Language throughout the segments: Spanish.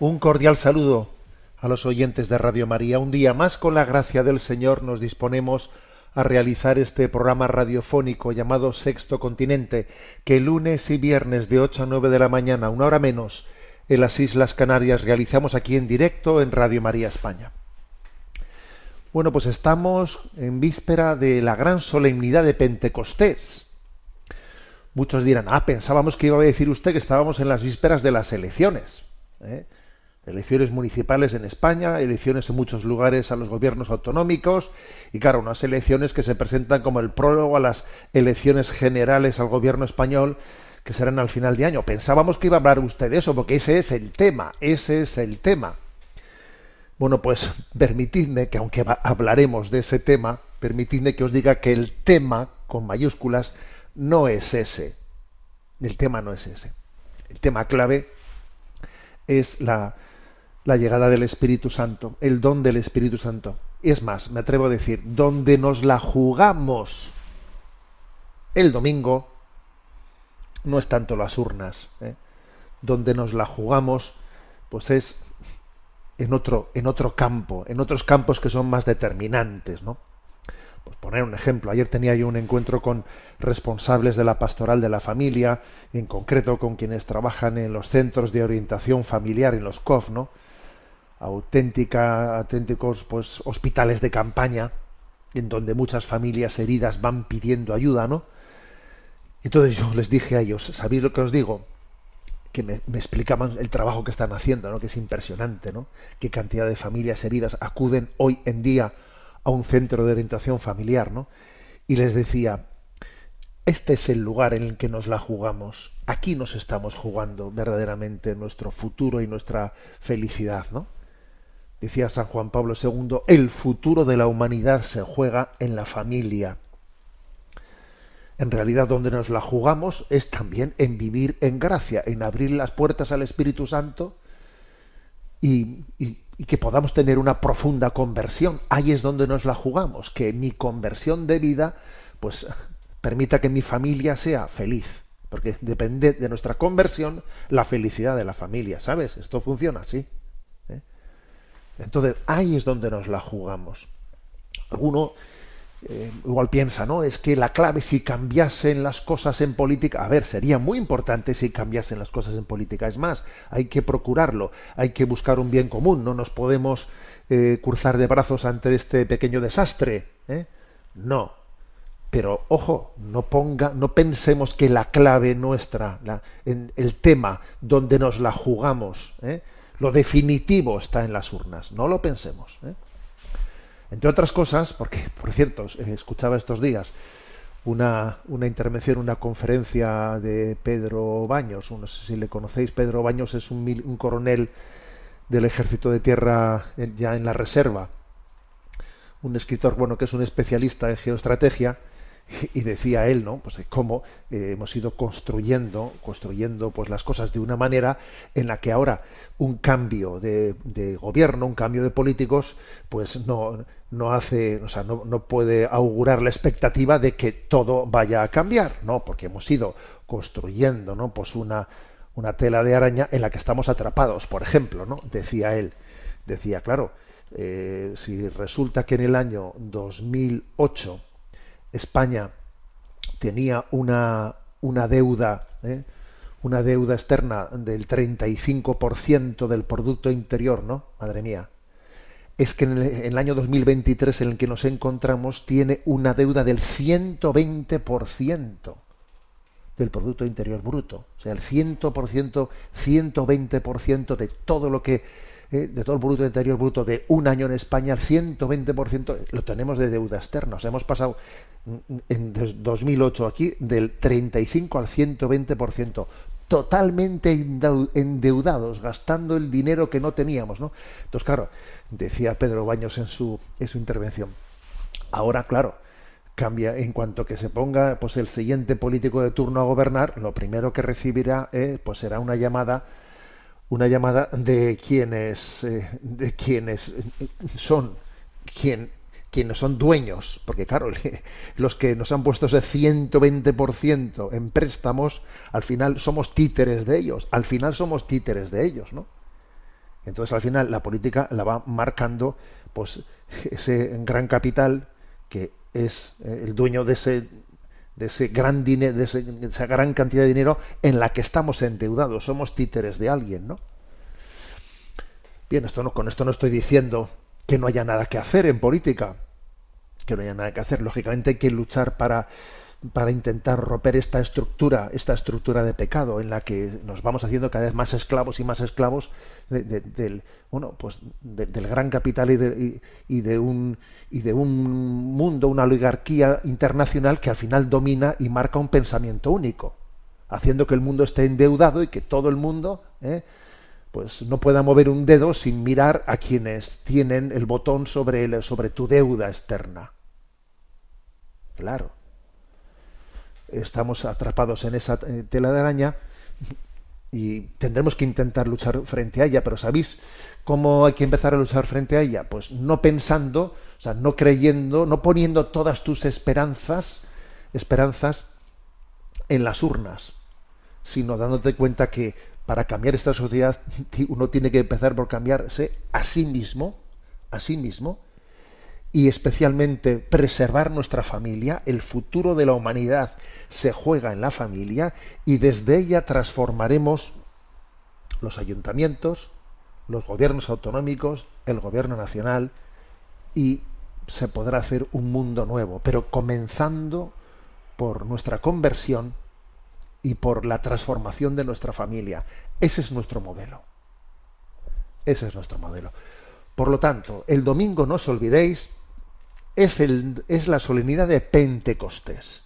Un cordial saludo a los oyentes de Radio María. Un día más, con la gracia del Señor, nos disponemos a realizar este programa radiofónico llamado Sexto Continente, que lunes y viernes de 8 a 9 de la mañana, una hora menos, en las Islas Canarias, realizamos aquí en directo en Radio María España. Bueno, pues estamos en víspera de la gran solemnidad de Pentecostés. Muchos dirán, ah, pensábamos que iba a decir usted que estábamos en las vísperas de las elecciones. ¿eh? Elecciones municipales en España, elecciones en muchos lugares a los gobiernos autonómicos y claro, unas elecciones que se presentan como el prólogo a las elecciones generales al gobierno español que serán al final de año. Pensábamos que iba a hablar usted de eso porque ese es el tema, ese es el tema. Bueno, pues permitidme que aunque hablaremos de ese tema, permitidme que os diga que el tema con mayúsculas no es ese. El tema no es ese. El tema clave es la, la llegada del Espíritu Santo, el don del Espíritu Santo. Y es más, me atrevo a decir, donde nos la jugamos el domingo no es tanto las urnas, ¿eh? donde nos la jugamos, pues es en otro, en otro campo, en otros campos que son más determinantes, ¿no? Pues poner un ejemplo, ayer tenía yo un encuentro con responsables de la pastoral de la familia, en concreto con quienes trabajan en los centros de orientación familiar, en los COF, ¿no? Auténtica, auténticos pues hospitales de campaña, en donde muchas familias heridas van pidiendo ayuda, ¿no? Entonces yo les dije a ellos, ¿sabéis lo que os digo? que me, me, explicaban el trabajo que están haciendo, ¿no? que es impresionante, ¿no? qué cantidad de familias heridas acuden hoy en día a un centro de orientación familiar, ¿no? Y les decía, este es el lugar en el que nos la jugamos, aquí nos estamos jugando verdaderamente nuestro futuro y nuestra felicidad, ¿no? Decía San Juan Pablo II, el futuro de la humanidad se juega en la familia en realidad donde nos la jugamos es también en vivir en gracia, en abrir las puertas al Espíritu Santo y, y, que podamos tener una profunda conversión. Ahí es donde nos la jugamos, que mi conversión de vida pues permita que mi familia sea feliz, porque depende de nuestra conversión la felicidad de la familia, ¿sabes? Esto funciona así. ¿Eh? Entonces, ahí es donde nos la jugamos. Alguno eh, igual piensa, ¿no? Es que la clave si cambiasen las cosas en política, a ver, sería muy importante si cambiasen las cosas en política. Es más, hay que procurarlo, hay que buscar un bien común, no nos podemos eh, cruzar de brazos ante este pequeño desastre. ¿eh? No. Pero ojo, no ponga, no pensemos que la clave nuestra, en el tema donde nos la jugamos, lo definitivo está en las urnas. No lo pensemos. ¿eh? Entre otras cosas, porque, por cierto, escuchaba estos días una, una intervención, una conferencia de Pedro Baños, no sé si le conocéis, Pedro Baños es un, un coronel del ejército de tierra ya en la reserva, un escritor, bueno, que es un especialista en geoestrategia, y decía él, ¿no? Pues de cómo eh, hemos ido construyendo, construyendo pues las cosas de una manera en la que ahora un cambio de, de gobierno, un cambio de políticos, pues no, no hace, o sea, no, no, puede augurar la expectativa de que todo vaya a cambiar, no, porque hemos ido construyendo, ¿no? Pues una, una tela de araña en la que estamos atrapados, por ejemplo, ¿no? Decía él, decía, claro, eh, si resulta que en el año 2008 España tenía una, una deuda, ¿eh? una deuda externa del 35% del Producto Interior, ¿no? Madre mía. Es que en el, en el, año 2023 en el que nos encontramos tiene una deuda del 120%. del Producto Interior Bruto. O sea, el 100%, 120% de todo lo que, eh, de todo el Producto Interior Bruto de un año en España, el 120% lo tenemos de deuda externa. Sea, hemos pasado mm, en 2008 aquí del 35 al 120%, totalmente endeudados, gastando el dinero que no teníamos, ¿no? Entonces, claro, decía Pedro Baños en su, en su intervención, ahora, claro, cambia en cuanto que se ponga pues el siguiente político de turno a gobernar lo primero que recibirá eh, pues será una llamada una llamada de quienes eh, de quienes son quien, quienes son dueños porque claro los que nos han puesto ese 120% en préstamos al final somos títeres de ellos al final somos títeres de ellos no entonces al final la política la va marcando pues ese gran capital que es eh, el dueño de ese de ese gran esa gran cantidad de dinero en la que estamos endeudados, somos títeres de alguien, ¿no? Bien, esto no, con esto no estoy diciendo que no haya nada que hacer en política, que no haya nada que hacer. Lógicamente hay que luchar para para intentar romper esta estructura, esta estructura de pecado en la que nos vamos haciendo cada vez más esclavos y más esclavos del, bueno, pues del gran capital y de, un y de un mundo, una oligarquía internacional que al final domina y marca un pensamiento único, haciendo que el mundo esté endeudado y que todo el mundo ¿eh? pues no pueda mover un dedo sin mirar a quienes tienen el botón sobre, el, sobre tu deuda externa. Claro estamos atrapados en esa eh, tela de araña y tendremos que intentar luchar frente a ella, pero ¿sabéis cómo hay que empezar a luchar frente a ella? Pues no pensando, o sea, no creyendo, no poniendo todas tus esperanzas, esperanzas en las urnas, sino dándote cuenta que para cambiar esta sociedad uno tiene que empezar por cambiarse a sí mismo, a sí mismo, y especialmente preservar nuestra familia, el futuro de la humanidad se juega en la familia y desde ella transformaremos los ayuntamientos, los gobiernos autonómicos, el gobierno nacional y se podrá hacer un mundo nuevo, pero comenzando por nuestra conversión y por la transformación de nuestra familia. Ese es nuestro modelo. Ese es nuestro modelo. Por lo tanto, el domingo no os olvidéis, es, el, es la solemnidad de Pentecostés.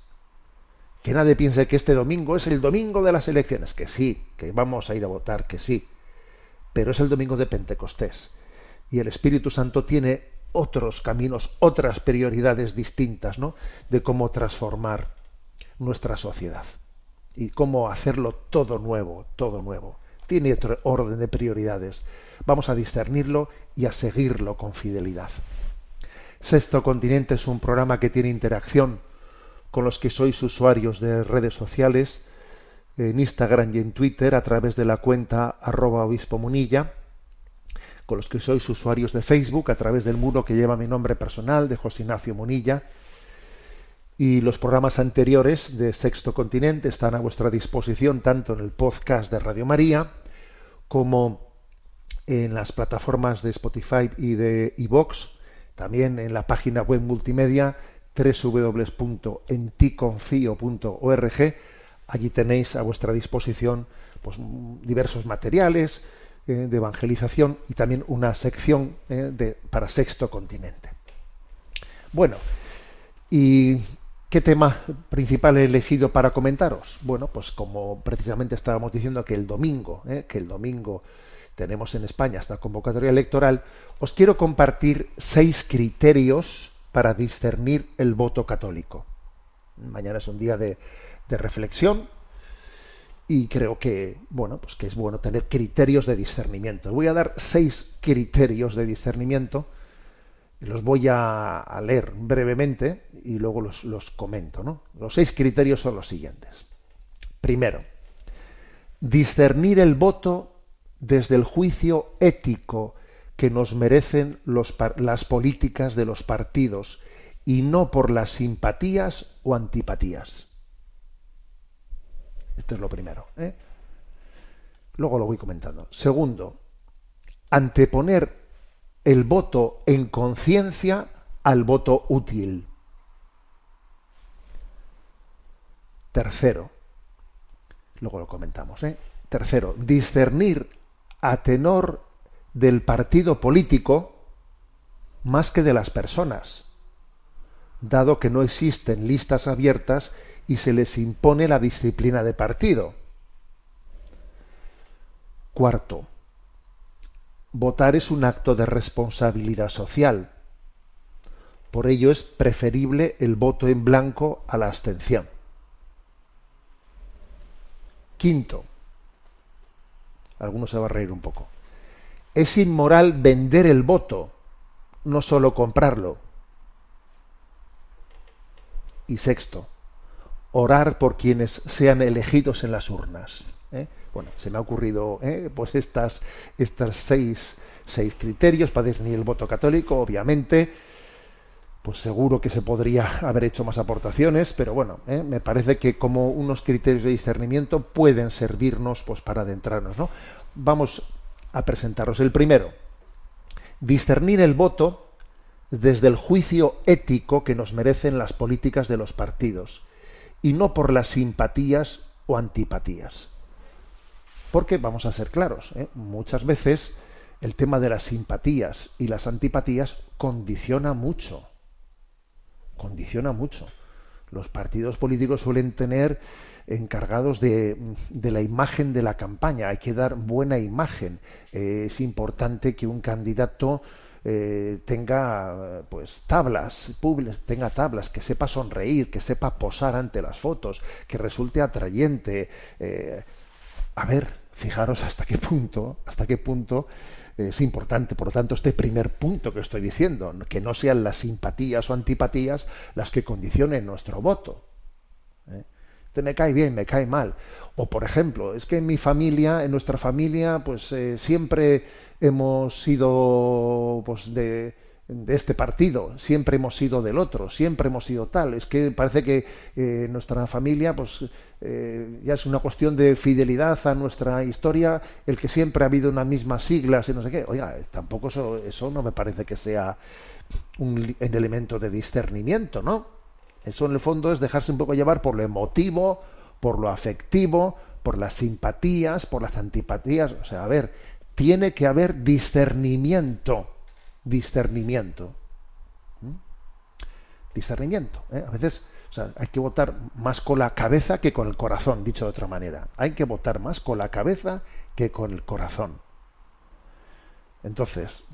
Que nadie piense que este domingo es el domingo de las elecciones, que sí, que vamos a ir a votar, que sí, pero es el domingo de Pentecostés. Y el Espíritu Santo tiene otros caminos, otras prioridades distintas, ¿no? De cómo transformar nuestra sociedad y cómo hacerlo todo nuevo, todo nuevo. Tiene otro orden de prioridades. Vamos a discernirlo y a seguirlo con fidelidad. Sexto Continente es un programa que tiene interacción con los que sois usuarios de redes sociales, en Instagram y en Twitter a través de la cuenta arroba obispo munilla, con los que sois usuarios de Facebook a través del muro que lleva mi nombre personal de José Ignacio Munilla. Y los programas anteriores de Sexto Continente están a vuestra disposición tanto en el podcast de Radio María como en las plataformas de Spotify y de iVox también en la página web multimedia www.enticonfio.org. Allí tenéis a vuestra disposición pues, diversos materiales eh, de evangelización y también una sección eh, de, para Sexto Continente. Bueno, ¿y qué tema principal he elegido para comentaros? Bueno, pues como precisamente estábamos diciendo que el domingo, eh, que el domingo tenemos en España esta convocatoria electoral, os quiero compartir seis criterios para discernir el voto católico. Mañana es un día de, reflexión y creo que bueno pues que es bueno tener criterios de discernimiento. Voy a dar seis criterios de discernimiento. Los voy a, leer brevemente y luego los, los comento. ¿no? Los seis criterios son los siguientes. Primero, discernir el voto desde el juicio ético que nos merecen las políticas de los partidos y no por las simpatías o antipatías. Esto es lo primero. ¿eh? Luego lo voy comentando. Segundo, anteponer el voto en conciencia al voto útil. Tercero, luego lo comentamos. ¿eh? Tercero, discernir a tenor del partido político más que de las personas, dado que no existen listas abiertas y se les impone la disciplina de partido. Cuarto, votar es un acto de responsabilidad social. Por ello es preferible el voto en blanco a la abstención. Quinto, algunos se va a reír un poco, es inmoral vender el voto, no solo comprarlo. Y sexto, orar por quienes sean elegidos en las urnas. ¿eh? Bueno, se me ha ocurrido ¿eh? pues estas, estas seis, seis criterios para discernir el voto católico, obviamente. Pues seguro que se podría haber hecho más aportaciones, pero bueno, ¿eh? me parece que como unos criterios de discernimiento pueden servirnos pues para adentrarnos, ¿no? Vamos a presentaros. El primero, discernir el voto desde el juicio ético que nos merecen las políticas de los partidos y no por las simpatías o antipatías. Porque vamos a ser claros, ¿eh? muchas veces el tema de las simpatías y las antipatías condiciona mucho. Condiciona mucho. Los partidos políticos suelen tener encargados de, de, la imagen de la campaña. Hay que dar buena imagen. Eh, es importante que un candidato eh, tenga pues tablas, tenga tablas, que sepa sonreír, que sepa posar ante las fotos, que resulte atrayente. Eh, a ver, Fijaros hasta qué punto, hasta qué punto es importante, por lo tanto, este primer punto que estoy diciendo, que no sean las simpatías o antipatías las que condicionen nuestro voto. ¿eh? Este me cae bien, me cae mal. O, por ejemplo, es que en mi familia, en nuestra familia, pues eh, siempre hemos sido pues, de, de este partido, siempre hemos sido del otro, siempre hemos sido tal. Es que parece que eh, nuestra familia, pues eh, ya es una cuestión de fidelidad a nuestra historia, el que siempre ha habido unas mismas siglas y no sé qué. Oiga, tampoco eso, eso no me parece que sea un, un elemento de discernimiento, ¿no? Eso en el fondo es dejarse un poco llevar por lo emotivo, por lo afectivo, por las simpatías, por las antipatías. O sea, a ver, tiene que haber discernimiento discernimiento. ¿Mm? Discernimiento. ¿eh? A veces hay que votar más con la cabeza que con el corazón, dicho de otra manera. Hay que votar más con la cabeza que con el corazón. Entonces,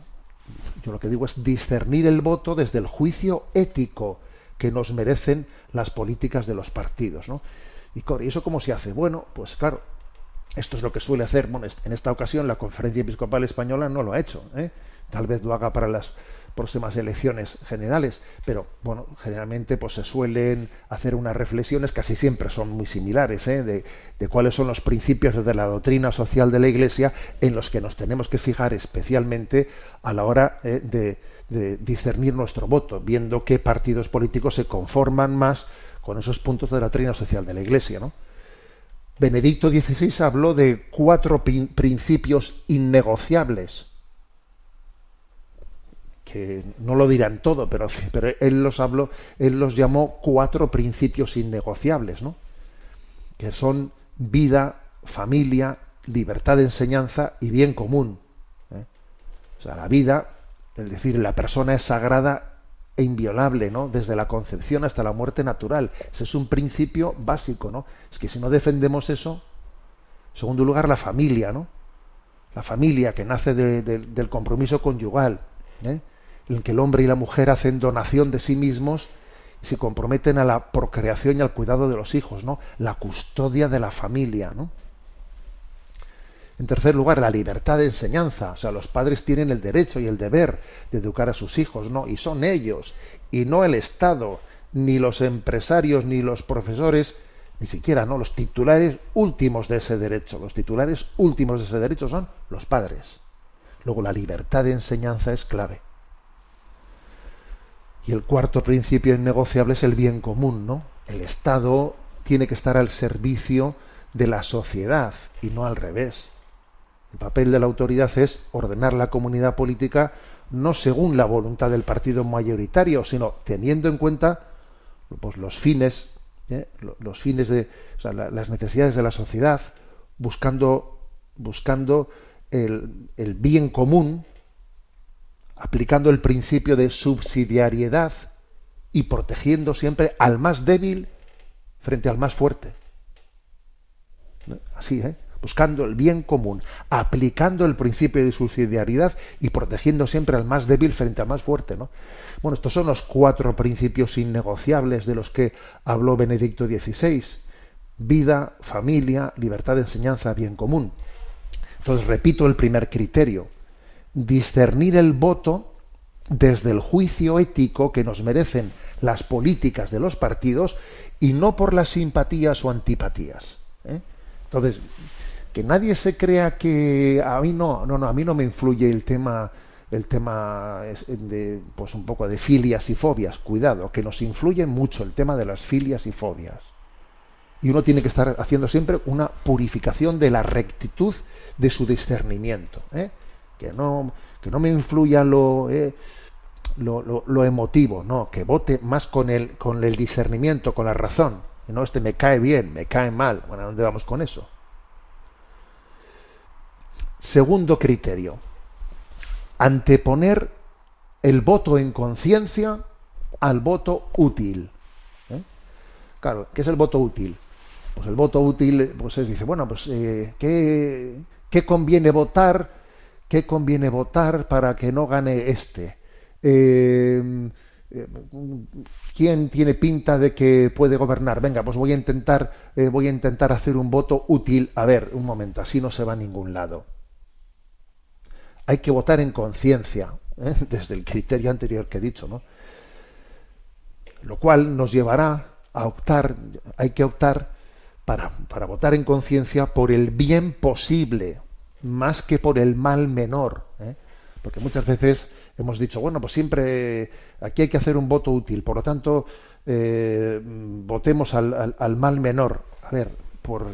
yo lo que digo es discernir el voto desde el juicio ético que nos merecen las políticas de los partidos. ¿no? ¿Y eso cómo se hace? Bueno, pues claro, esto es lo que suele hacer, bueno, en esta ocasión la Conferencia Episcopal Española no lo ha hecho. ¿eh? Tal vez lo haga para las próximas elecciones generales, pero bueno, generalmente pues se suelen hacer unas reflexiones, casi siempre son muy similares, ¿eh? de, cuáles son los principios de la doctrina social de la Iglesia en los que nos tenemos que fijar especialmente a la hora ¿eh? de, discernir nuestro voto, viendo qué partidos políticos se conforman más con esos puntos de la doctrina social de la Iglesia. Benedicto XVI habló de cuatro principios innegociables que no lo dirán todo, pero, pero él los habló, él los llamó cuatro principios innegociables, ¿no? que son vida, familia, libertad de enseñanza y bien común. ¿eh? O sea, la vida, es decir, la persona es sagrada e inviolable, ¿no? Desde la concepción hasta la muerte natural. Ese es un principio básico, ¿no? Es que si no defendemos eso, en segundo lugar, la familia, ¿no? La familia que nace de, de, del compromiso conyugal. ¿eh? En que el hombre y la mujer hacen donación de sí mismos y se comprometen a la procreación y al cuidado de los hijos, ¿no? La custodia de la familia, ¿no? En tercer lugar, la libertad de enseñanza. O sea, los padres tienen el derecho y el deber de educar a sus hijos, ¿no? Y son ellos, y no el Estado, ni los empresarios, ni los profesores, ni siquiera, ¿no? Los titulares últimos de ese derecho. Los titulares últimos de ese derecho son los padres. Luego, la libertad de enseñanza es clave. Y el cuarto principio innegociable es el bien común, ¿no? El Estado tiene que estar al servicio de la sociedad y no al revés. El papel de la autoridad es ordenar la comunidad política no según la voluntad del partido mayoritario, sino teniendo en cuenta pues, los fines ¿eh? Lo- los fines de, las necesidades de la sociedad, buscando, buscando el, el bien común, aplicando el principio de subsidiariedad y protegiendo siempre al más débil frente al más fuerte. Así, ¿eh? buscando el bien común, aplicando el principio de subsidiariedad y protegiendo siempre al más débil frente al más fuerte. ¿no? Bueno, estos son los cuatro principios innegociables de los que habló Benedicto XVI. Vida, familia, libertad de enseñanza, bien común. Entonces, repito el primer criterio. Discernir el voto desde el juicio ético que nos merecen las políticas de los partidos y no por las simpatías o antipatías. ¿eh? Entonces, que nadie se crea que a mí no, no, no, a mí no me influye el tema, el tema de, pues un poco de filias y fobias. Cuidado, que nos influye mucho el tema de las filias y fobias. Y uno tiene que estar haciendo siempre una purificación de la rectitud de su discernimiento. ¿eh? Que, no, que no me influya lo, eh, lo, lo- lo emotivo, no, que vote más con el, con el discernimiento, con la razón. No, este me cae bien, me cae mal. Bueno, ¿a dónde vamos con eso? Segundo criterio. Anteponer el voto en conciencia al voto útil. ¿eh? Claro, ¿qué es el voto útil? Pues el voto útil, pues es, dice, bueno, pues eh, ¿qué, qué conviene votar? ¿Qué conviene votar para que no gane este? Eh, ¿Quién tiene pinta de que puede gobernar? Venga, pues voy a intentar, eh, voy a intentar hacer un voto útil. A ver, un momento, así no se va a ningún lado. Hay que votar en conciencia, ¿eh? desde el criterio anterior que he dicho, ¿no? Lo cual nos llevará a optar, hay que optar para, para votar en conciencia por el bien posible, más que por el mal menor. ¿eh? Porque muchas veces hemos dicho, bueno, pues siempre aquí hay que hacer un voto útil, por lo tanto, eh, votemos al, al- al mal menor. A ver, por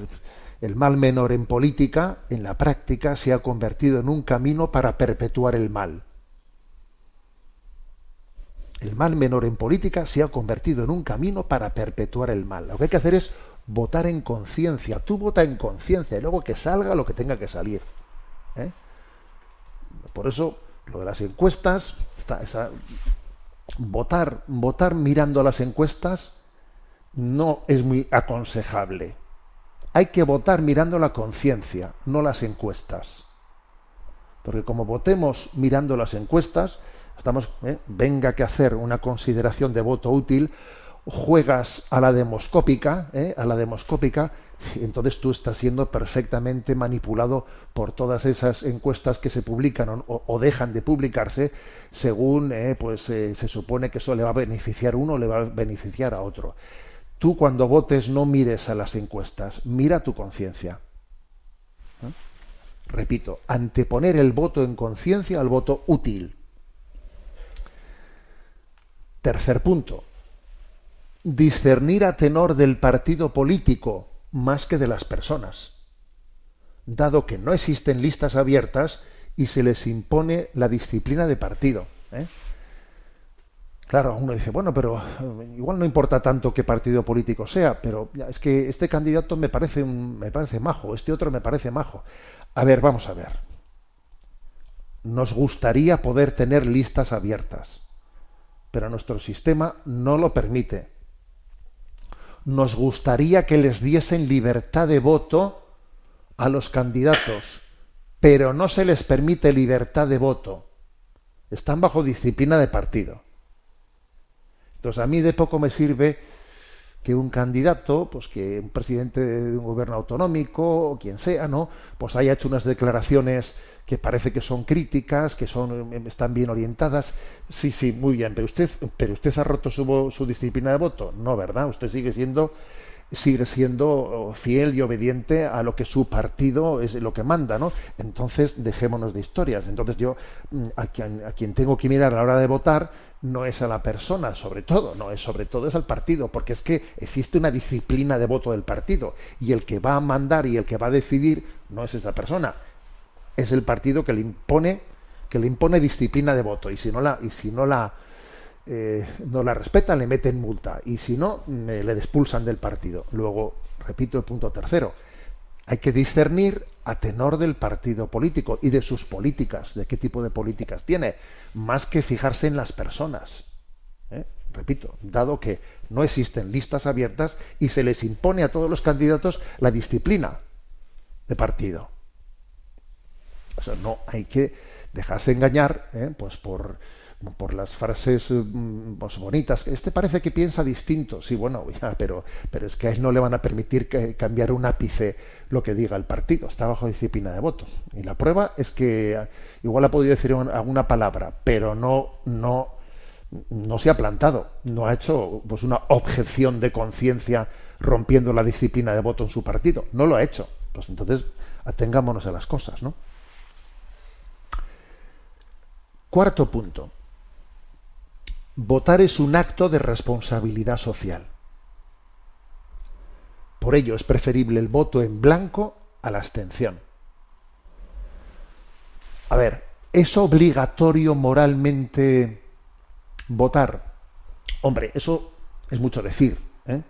el mal menor en política, en la práctica, se ha convertido en un camino para perpetuar el mal. El mal menor en política se ha convertido en un camino para perpetuar el mal. Lo que hay que hacer es votar en conciencia. Tú vota en conciencia y luego que salga lo que tenga que salir. Por eso, lo de las encuestas, votar, votar mirando las encuestas no es muy aconsejable. Hay que votar mirando la conciencia, no las encuestas. Porque como votemos mirando las encuestas, estamos, ¿eh? venga que hacer una consideración de voto útil, juegas a la demoscópica, ¿eh? a la demoscópica, entonces tú estás siendo perfectamente manipulado por todas esas encuestas que se publican o, dejan de publicarse según eh, pues eh, se supone que eso le va a beneficiar a uno o le va a beneficiar a otro. Tú cuando votes no mires a las encuestas, mira tu conciencia. Repito, anteponer el voto en conciencia al voto útil. Tercer punto, discernir a tenor del partido político más que de las personas, dado que no existen listas abiertas y se les impone la disciplina de partido. ¿eh? Claro, uno dice, bueno, pero eh, igual no importa tanto qué partido político sea, pero es que este candidato me parece un, me parece majo, este otro me parece majo. A ver, vamos a ver. Nos gustaría poder tener listas abiertas, pero nuestro sistema no lo permite. Nos gustaría que les diesen libertad de voto a los candidatos, pero no se les permite libertad de voto. Están bajo disciplina de partido. Entonces a mí de poco me sirve que un candidato, pues que un presidente de un gobierno autonómico o quien sea, ¿no? Pues haya hecho unas declaraciones que parece que son críticas, que son están bien orientadas. Sí, sí, muy bien, pero usted pero usted ha roto su, su disciplina de voto, no, ¿verdad? Usted sigue siendo sigue siendo fiel y obediente a lo que su partido es lo que manda, ¿no? Entonces, dejémonos de historias. Entonces, yo a quien, a quien tengo que mirar a la hora de votar no es a la persona, sobre todo, no es sobre todo es al partido, porque es que existe una disciplina de voto del partido y el que va a mandar y el que va a decidir no es esa persona, es el partido que le impone que le impone disciplina de voto y si no la y si no la eh, no la respetan, le meten multa. Y si no, me, le expulsan del partido. Luego, repito el punto tercero. Hay que discernir a tenor del partido político y de sus políticas, de qué tipo de políticas tiene, más que fijarse en las personas. ¿eh? Repito, dado que no existen listas abiertas y se les impone a todos los candidatos la disciplina de partido. O sea, no hay que dejarse engañar ¿eh? pues por, por las frases mm, pues, bonitas. Este parece que piensa distinto. Sí, bueno, ya, pero, pero es que a él no le van a permitir que, cambiar un ápice lo que diga el partido. Está bajo disciplina de voto. Y la prueba es que igual ha podido decir alguna palabra, pero no, no, no se ha plantado. No ha hecho pues, una objeción de conciencia rompiendo la disciplina de voto en su partido. No lo ha hecho. Pues entonces atengámonos a las cosas, ¿no? Cuarto punto. Votar es un acto de responsabilidad social. Por ello es preferible el voto en blanco a la abstención. A ver, ¿es obligatorio moralmente votar? Hombre, eso es mucho decir. ¿eh?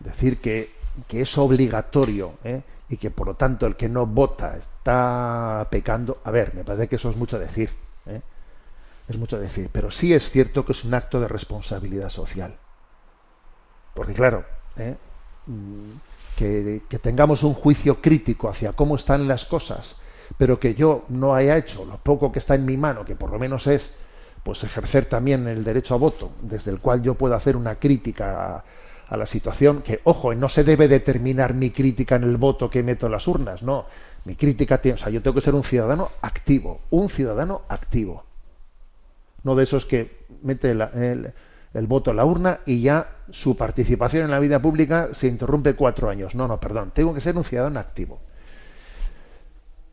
Decir que, que, es obligatorio ¿eh? y que por lo tanto el que no vota está pecando. A ver, me parece que eso es mucho decir. Es mucho decir, pero sí es cierto que es un acto de responsabilidad social. Porque claro, ¿eh? mm, que, que, tengamos un juicio crítico hacia cómo están las cosas, pero que yo no haya hecho lo poco que está en mi mano, que por lo menos es pues ejercer también el derecho a voto, desde el cual yo puedo hacer una crítica a, a la situación, que ojo, no se debe determinar mi crítica en el voto que meto en las urnas, no, mi crítica tiene, o sea, yo tengo que ser un ciudadano activo, un ciudadano activo no de esos que mete el, voto en la urna y ya su participación en la vida pública se interrumpe cuatro años. No, no, perdón, tengo que ser un ciudadano activo.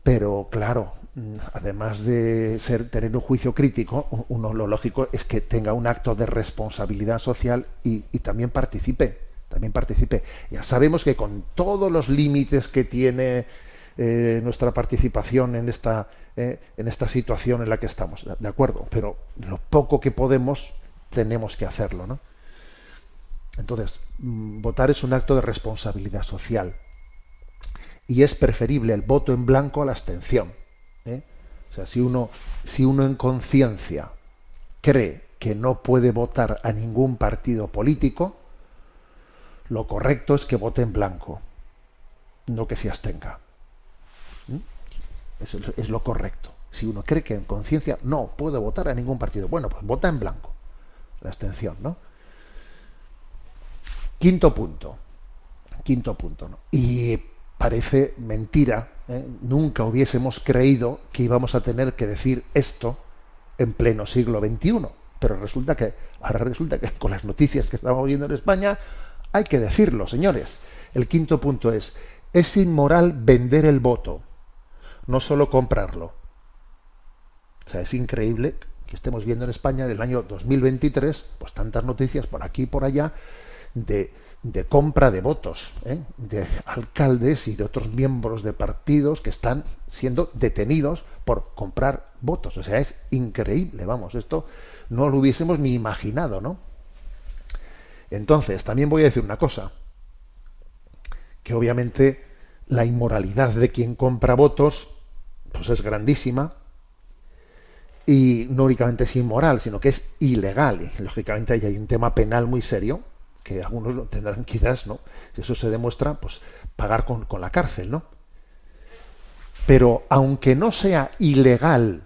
Pero claro, mm, además de ser, tener un juicio crítico, uno lo lógico es que tenga un acto de responsabilidad social y, y también participe, también participe. Ya sabemos que con todos los límites que tiene eh, nuestra participación en esta eh, en esta situación en la que estamos, de acuerdo, pero lo poco que podemos tenemos que hacerlo, ¿no? Entonces, mm, votar es un acto de responsabilidad social y es preferible el voto en blanco a la abstención. ¿eh? O sea, si uno, si uno en conciencia cree que no puede votar a ningún partido político, lo correcto es que vote en blanco, no que se abstenga. Es lo correcto. Si uno cree que en conciencia no puede votar a ningún partido, bueno, pues vota en blanco. La abstención, ¿no? Quinto punto. Quinto punto. Y parece mentira, ¿eh? nunca hubiésemos creído que íbamos a tener que decir esto en pleno siglo XXI. Pero resulta que, ahora resulta que con las noticias que estamos viendo en España, hay que decirlo, señores. El quinto punto es, es inmoral vender el voto no solo comprarlo. O sea, es increíble que estemos viendo en España en el año 2023, pues tantas noticias por aquí y por allá de, de compra de votos, ¿eh? de alcaldes y de otros miembros de partidos que están siendo detenidos por comprar votos. O sea, es increíble, vamos, esto no lo hubiésemos ni imaginado, ¿no? Entonces, también voy a decir una cosa, que obviamente la inmoralidad de quien compra votos pues es grandísima y no únicamente es inmoral, sino que es ilegal. Y lógicamente ahí hay un tema penal muy serio que algunos lo tendrán quizás, ¿no? Si eso se demuestra, pues pagar con, con la cárcel, ¿no? Pero aunque no sea ilegal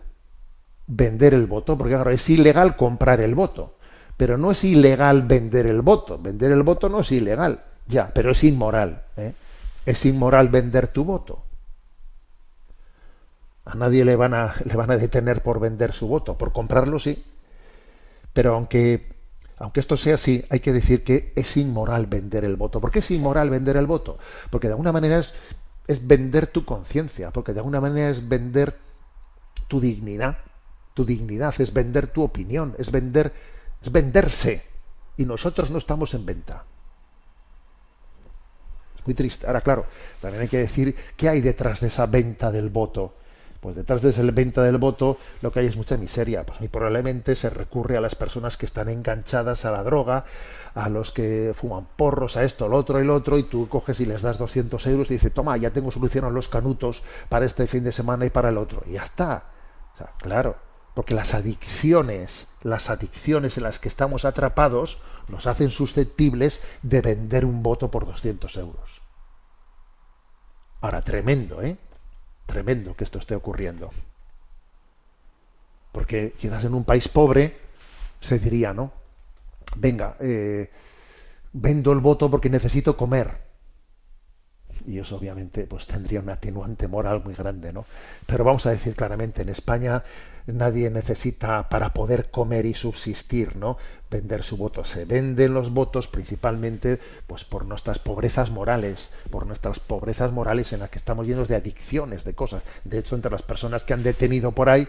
vender el voto, porque claro, es ilegal comprar el voto, pero no es ilegal vender el voto. Vender el voto no es ilegal, ya, pero es inmoral. ¿eh? Es inmoral vender tu voto. A nadie le van a, le van a detener por vender su voto, por comprarlo sí. Pero aunque, aunque esto sea así, hay que decir que es inmoral vender el voto. ¿Por qué es inmoral vender el voto? Porque de alguna manera es, es vender tu conciencia, porque de alguna manera es vender tu dignidad. Tu dignidad es vender tu opinión, es vender, es venderse. Y nosotros no estamos en venta. Muy triste. Ahora, claro, también hay que decir qué hay detrás de esa venta del voto pues detrás de esa venta del voto lo que hay es mucha miseria. Pues muy probablemente se recurre a las personas que están enganchadas a la droga, a los que fuman porros, a esto, lo otro y lo otro, y tú coges y les das 200 euros y dices, toma, ya tengo solucionados los canutos para este fin de semana y para el otro. Y ya está. O sea, claro, porque las adicciones, las adicciones en las que estamos atrapados, nos hacen susceptibles de vender un voto por 200 euros. Ahora, tremendo, ¿eh? Tremendo que esto esté ocurriendo. Porque quizás en un país pobre se diría, ¿no? Venga, eh, vendo el voto porque necesito comer. Y eso obviamente pues tendría un atenuante moral muy grande, ¿no? Pero vamos a decir claramente, en España nadie necesita para poder comer y subsistir, ¿no? Vender su voto. Se venden los votos principalmente pues por nuestras pobrezas morales, por nuestras pobrezas morales en las que estamos llenos de adicciones, de cosas. De hecho, entre las personas que han detenido por ahí,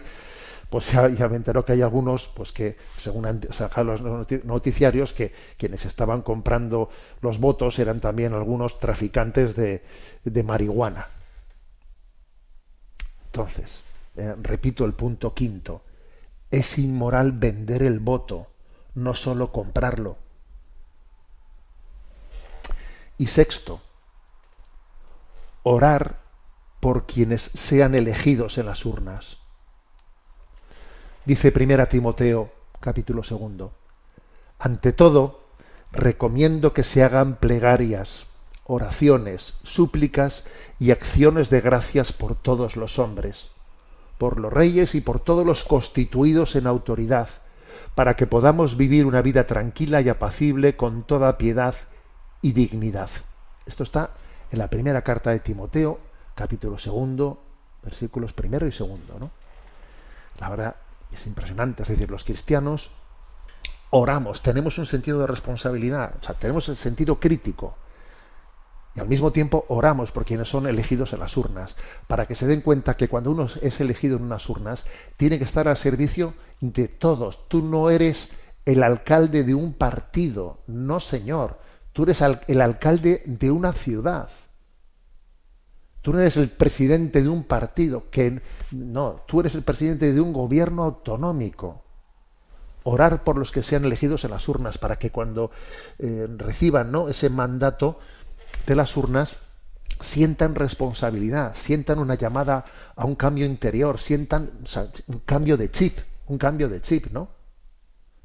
pues ya, ya me entero que hay algunos, pues que según han sacado los noticiarios, que quienes estaban comprando los votos eran también algunos traficantes de, de marihuana. Entonces, eh, repito el punto quinto, es inmoral vender el voto, no solo comprarlo. Y sexto, orar por quienes sean elegidos en las urnas. Dice primera Timoteo, capítulo segundo. Ante todo, recomiendo que se hagan plegarias, oraciones, súplicas y acciones de gracias por todos los hombres por los reyes y por todos los constituidos en autoridad, para que podamos vivir una vida tranquila y apacible con toda piedad y dignidad. Esto está en la primera carta de Timoteo, capítulo segundo, versículos primero y segundo. ¿no? La verdad es impresionante, es decir, los cristianos oramos, tenemos un sentido de responsabilidad, o sea, tenemos el sentido crítico y al mismo tiempo oramos por quienes son elegidos en las urnas, para que se den cuenta que cuando uno es elegido en unas urnas, tiene que estar al servicio de todos. Tú no eres el alcalde de un partido, no señor. Tú eres el alcalde de una ciudad. Tú no eres el presidente de un partido, que no, tú eres el presidente de un gobierno autonómico. Orar por los que sean elegidos en las urnas para que cuando eh, reciban ¿no? ese mandato de las urnas sientan responsabilidad, sientan una llamada a un cambio interior, sientan un cambio de chip, un cambio de chip, ¿no?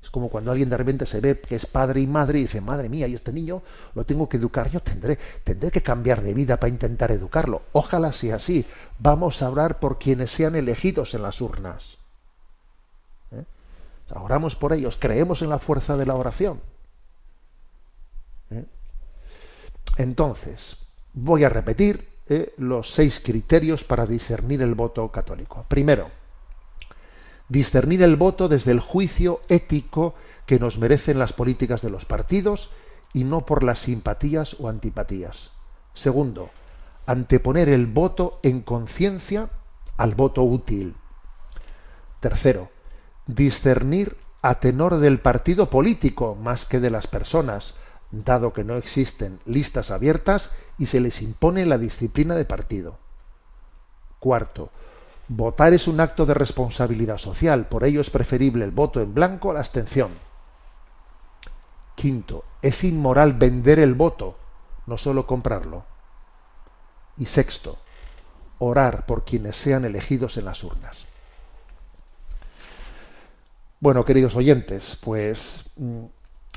Es como cuando alguien de repente se ve que es padre y madre y dice, madre mía, y este niño lo tengo que educar, yo tendré, tendré que cambiar de vida para intentar educarlo. Ojalá sea así. Vamos a orar por quienes sean elegidos en las urnas. ¿Eh? Oramos por ellos, creemos en la fuerza de la oración. ¿Eh? Entonces, voy a repetir eh, los seis criterios para discernir el voto católico. Primero, discernir el voto desde el juicio ético que nos merecen las políticas de los partidos y no por las simpatías o antipatías. Segundo, anteponer el voto en conciencia al voto útil. Tercero, discernir a tenor del partido político más que de las personas, dado que no existen listas abiertas y se les impone la disciplina de partido. Cuarto, votar es un acto de responsabilidad social, por ello es preferible el voto en blanco a la abstención. Quinto, es inmoral vender el voto, no solo comprarlo. Y sexto, orar por quienes sean elegidos en las urnas. Bueno, queridos oyentes, pues mm,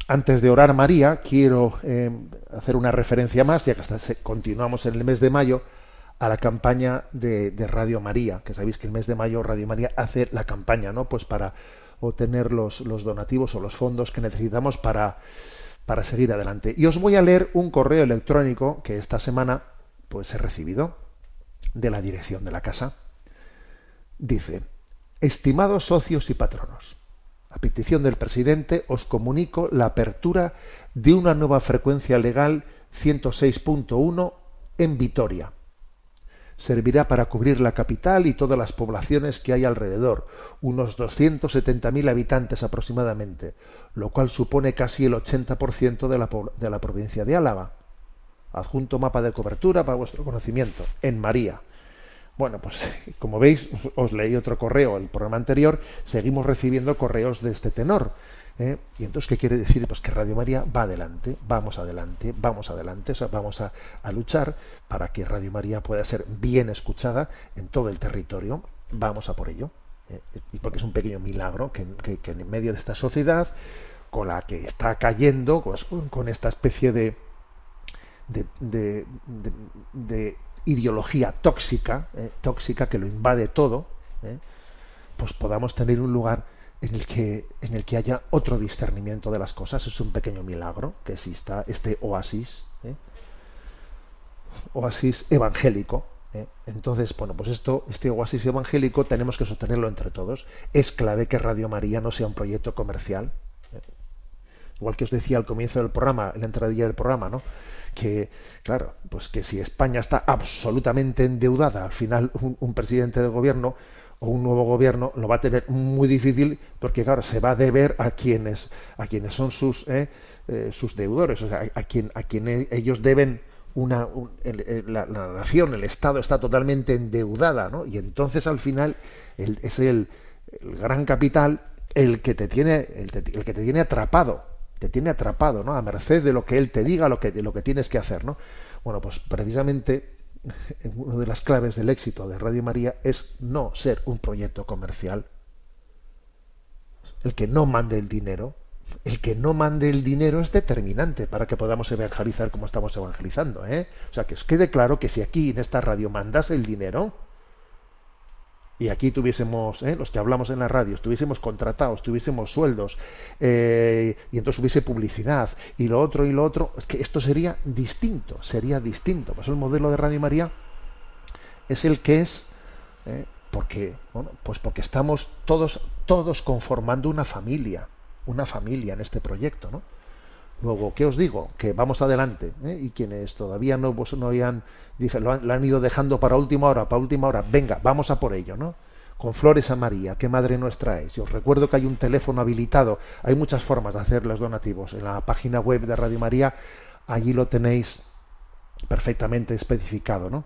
antes de orar María, quiero eh, hacer una referencia más, ya que hasta continuamos en el mes de mayo, a la campaña de, Radio María, que sabéis que el mes de mayo Radio María hace la campaña, ¿no? Pues para obtener los, los donativos o los fondos que necesitamos para, para seguir adelante. Y os voy a leer un correo electrónico que esta semana pues he recibido de la dirección de la casa. Dice, estimados socios y patronos, a petición del presidente, os comunico la apertura de una nueva frecuencia legal 106.1 en Vitoria. Servirá para cubrir la capital y todas las poblaciones que hay alrededor, unos 270.000 habitantes aproximadamente, lo cual supone casi el 80% de la, de la provincia de Álava. Adjunto mapa de cobertura para vuestro conocimiento, en María. Bueno, pues como veis, os leí otro correo el programa anterior, seguimos recibiendo correos de este tenor. ¿Eh? Y entonces, ¿qué quiere decir? Pues que Radio María va adelante, vamos adelante, vamos adelante, o vamos a, luchar para que Radio María pueda ser bien escuchada en todo el territorio. Vamos a por ello. ¿eh? Y porque es un pequeño milagro que, en medio de esta sociedad, con la que está cayendo, pues, con esta especie de, de, de- de- de ideología tóxica, ¿eh? tóxica que lo invade todo, pues podamos tener un lugar en el que en el que haya otro discernimiento de las cosas. Es un pequeño milagro que exista este oasis, ¿eh? oasis evangélico. ¿eh? Entonces, bueno, pues esto, este oasis evangélico tenemos que sostenerlo entre todos. Es clave que Radio María no sea un proyecto comercial. ¿eh? Igual que os decía al comienzo del programa, en la entradilla del programa, ¿no? Que, claro, pues que si España está absolutamente endeudada, al final un, un presidente de gobierno o un nuevo gobierno lo va a tener muy difícil porque, claro, se va a deber a quienes, a quienes son sus, eh, eh, sus deudores, o sea, a, a quien, a quien e- ellos deben una, la, la nación, el Estado está totalmente endeudada, ¿no? Y entonces al final el- es el, el gran capital el que te tiene, el, te- que te tiene atrapado, te tiene atrapado, ¿no? A merced de lo que él te diga, lo que, de lo que tienes que hacer, ¿no? Bueno, pues precisamente una de las claves del éxito de Radio María es no ser un proyecto comercial, el que no mande el dinero, el que no mande el dinero es determinante para que podamos evangelizar como estamos evangelizando. ¿eh? O sea, que os quede claro que si aquí en esta radio mandase el dinero, y aquí tuviésemos, ¿eh? los que hablamos en la radio, estuviésemos contratados, tuviésemos sueldos, eh, y entonces hubiese publicidad, y lo otro y lo otro, es que esto sería distinto, sería distinto. Pues el modelo de Radio María es el que es, ¿eh? porque, bueno, pues porque estamos todos, todos conformando una familia, una familia en este proyecto, ¿no? Luego, ¿qué os digo? Que vamos adelante, ¿eh? y quienes todavía no, no hayan, dije, lo han, ido dejando para última hora, para última hora, venga, vamos a por ello, ¿no? Con flores a María, que madre nuestra es. Y os recuerdo que hay un teléfono habilitado, hay muchas formas de hacer los donativos. En la página web de Radio María, allí lo tenéis perfectamente especificado, ¿no?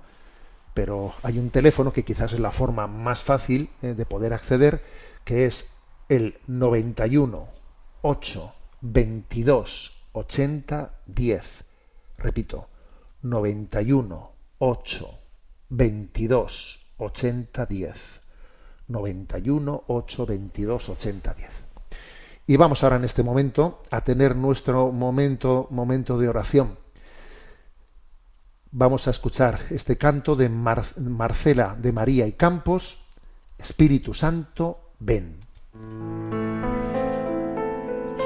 Pero hay un teléfono que quizás es la forma más fácil eh, de poder acceder, que es el 91 8 22 80 10. Repito, 91 8 22 80 10. 91 8 22 80 10. Y vamos ahora en este momento a tener nuestro momento momento de oración. Vamos a escuchar este canto de Mar- Marcela de María y Campos, Espíritu Santo, ven.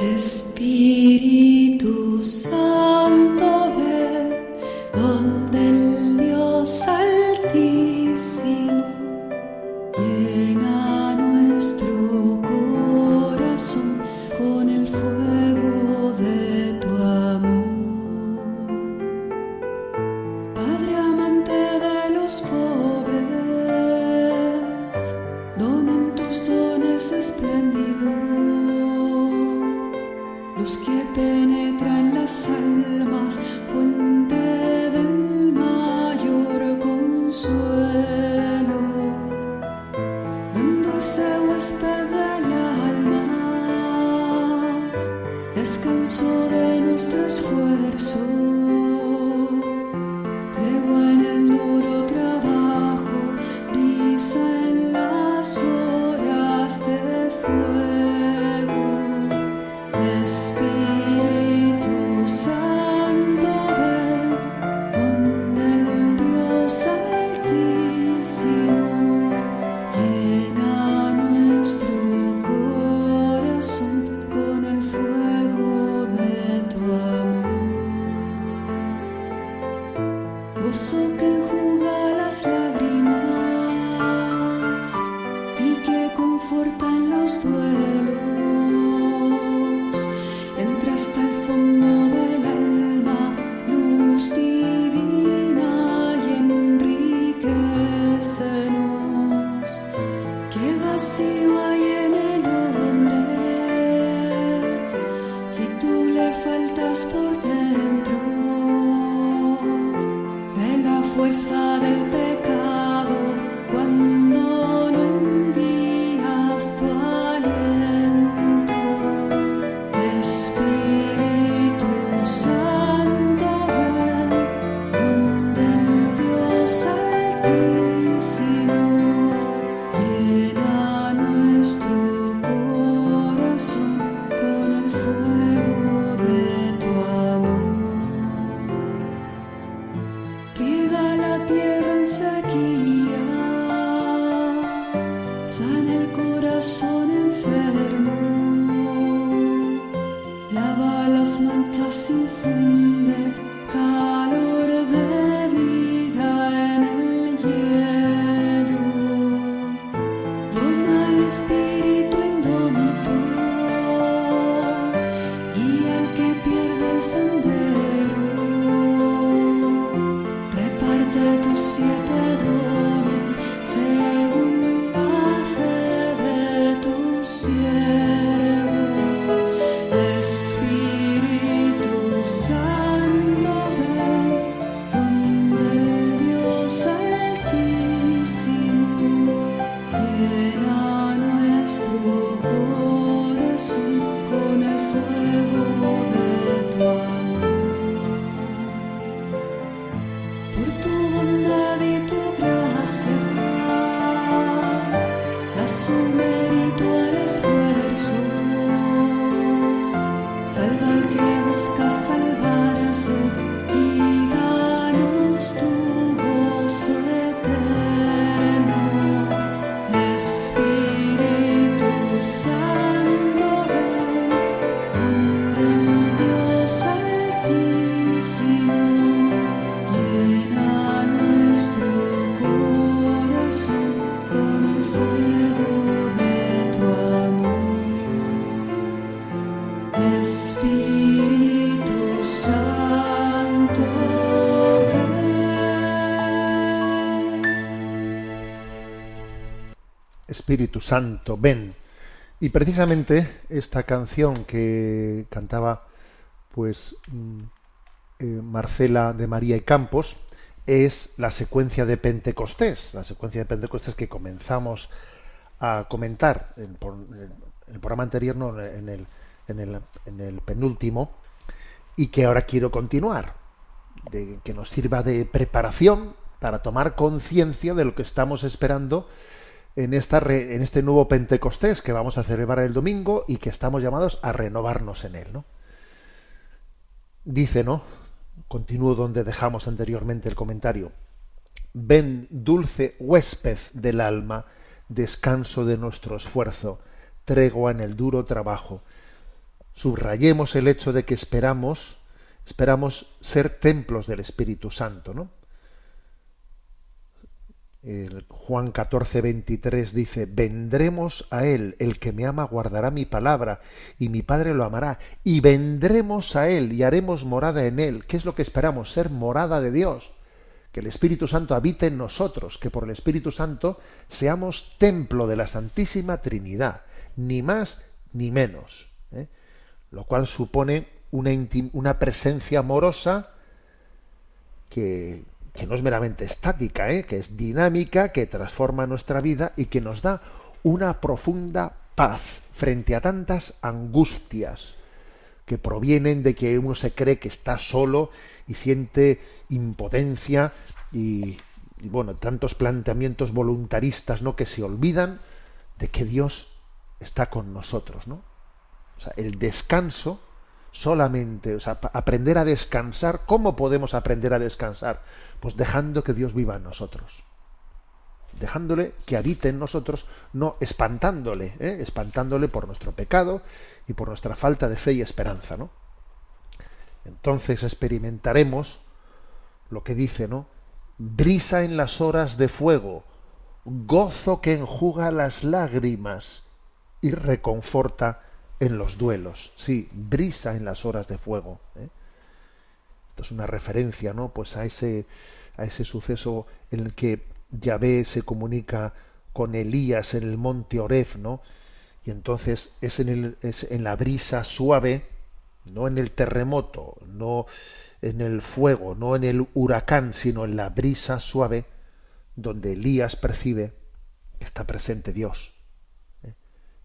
Espíritu Santo, ven donde el Dios Altísimo llena nuestro las almas, Espíritu Santo, ven. Y precisamente esta canción que cantaba pues mm, eh, Marcela de María y Campos es la secuencia de Pentecostés, la secuencia de Pentecostés que comenzamos a comentar en, el programa anterior, no, en el, en el, en el penúltimo, y que ahora quiero continuar, de, que nos sirva de preparación para tomar conciencia de lo que estamos esperando en, esta en este nuevo Pentecostés que vamos a celebrar el domingo y que estamos llamados a renovarnos en él. ¿no? Dice, ¿no? Continúo donde dejamos anteriormente el comentario. Ven, dulce huésped del alma, descanso de nuestro esfuerzo, tregua en el duro trabajo. Subrayemos el hecho de que esperamos, esperamos ser templos del Espíritu Santo, ¿no? El Juan 14, 23 dice, vendremos a Él, el que me ama guardará mi palabra, y mi Padre lo amará, y vendremos a Él y haremos morada en Él. ¿Qué es lo que esperamos? Ser morada de Dios, que el Espíritu Santo habite en nosotros, que por el Espíritu Santo seamos templo de la Santísima Trinidad, ni más ni menos. ¿eh? Lo cual supone una, una presencia amorosa que, que no es meramente estática, ¿eh? que es dinámica, que transforma nuestra vida y que nos da una profunda paz frente a tantas angustias que provienen de que uno se cree que está solo y siente impotencia y, bueno, tantos planteamientos voluntaristas, ¿no? que se olvidan de que Dios está con nosotros, ¿no? O sea, el descanso solamente, o sea, aprender a descansar, ¿cómo podemos aprender a descansar? Pues dejando que Dios viva en nosotros. Dejándole que habite en nosotros, no espantándole, ¿eh? espantándole por nuestro pecado y por nuestra falta de fe y esperanza, ¿no? Entonces experimentaremos lo que dice, ¿no? Brisa en las horas de fuego, gozo que enjuga las lágrimas y reconforta en los duelos. Sí, brisa en las horas de fuego. ¿eh? Es una referencia, ¿no? Pues a ese, a ese suceso en el que Yahvé se comunica con Elías en el monte Oref, ¿no? Y entonces es en, el, es en la brisa suave, no en el terremoto, no en el fuego, no en el huracán, sino en la brisa suave, donde Elías percibe que está presente Dios. ¿eh?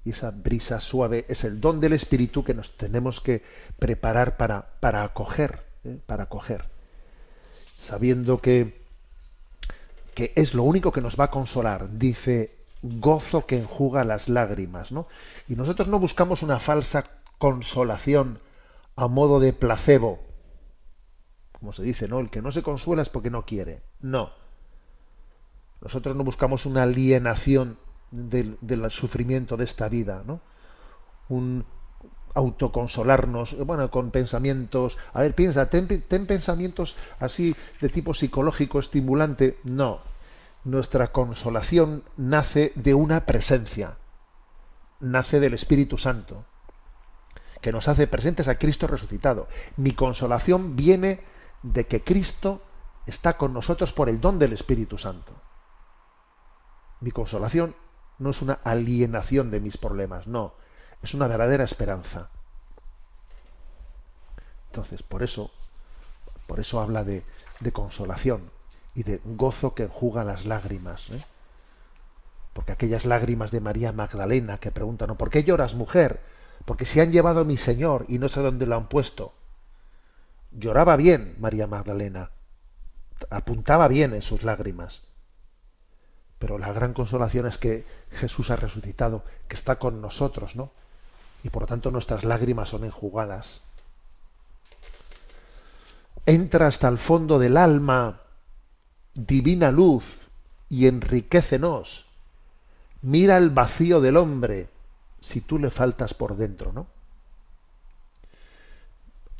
Y esa brisa suave es el don del Espíritu que nos tenemos que preparar para, para acoger, ¿eh? para acoger, sabiendo que, que es lo único que nos va a consolar. Dice, gozo que enjuga las lágrimas, ¿no? Y nosotros no buscamos una falsa consolación a modo de placebo, como se dice, ¿no? El que no se consuela es porque no quiere. No. Nosotros no buscamos una alienación del, del sufrimiento de esta vida, ¿no? Un autoconsolarnos, bueno, con pensamientos, a ver, piensa, ten, ten pensamientos así de tipo psicológico estimulante, no. Nuestra consolación nace de una presencia, nace del Espíritu Santo, que nos hace presentes a Cristo resucitado. Mi consolación viene de que Cristo está con nosotros por el don del Espíritu Santo. Mi consolación no es una alienación de mis problemas, no, es una verdadera esperanza. Entonces, por eso, por eso habla de, de consolación y de gozo que enjuga las lágrimas. ¿eh? Porque aquellas lágrimas de María Magdalena que preguntan. ¿por qué lloras, mujer? Porque se han llevado a mi Señor y no sé dónde lo han puesto. Lloraba bien María Magdalena, apuntaba bien en sus lágrimas. Pero la gran consolación es que Jesús ha resucitado, que está con nosotros, ¿no? Y por lo tanto nuestras lágrimas son enjugadas. Entra hasta el fondo del alma, divina luz, y enriquecenos. Mira el vacío del hombre, si tú le faltas por dentro, ¿no?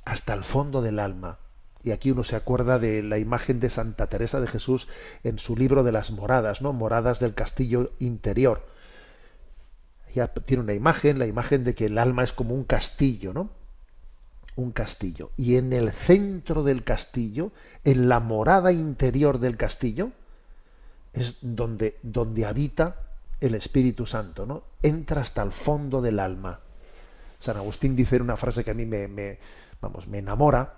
Hasta el fondo del alma. Y aquí uno se acuerda de la imagen de Santa Teresa de Jesús en su libro de las moradas, ¿no? Moradas del castillo interior. Tiene una imagen, la imagen de que el alma es como un castillo, ¿no? Un castillo. Y en el centro del castillo, en la morada interior del castillo, es donde, donde habita el Espíritu Santo, ¿no? Entra hasta el fondo del alma. San Agustín dice una frase que a mí me, me vamos, me enamora,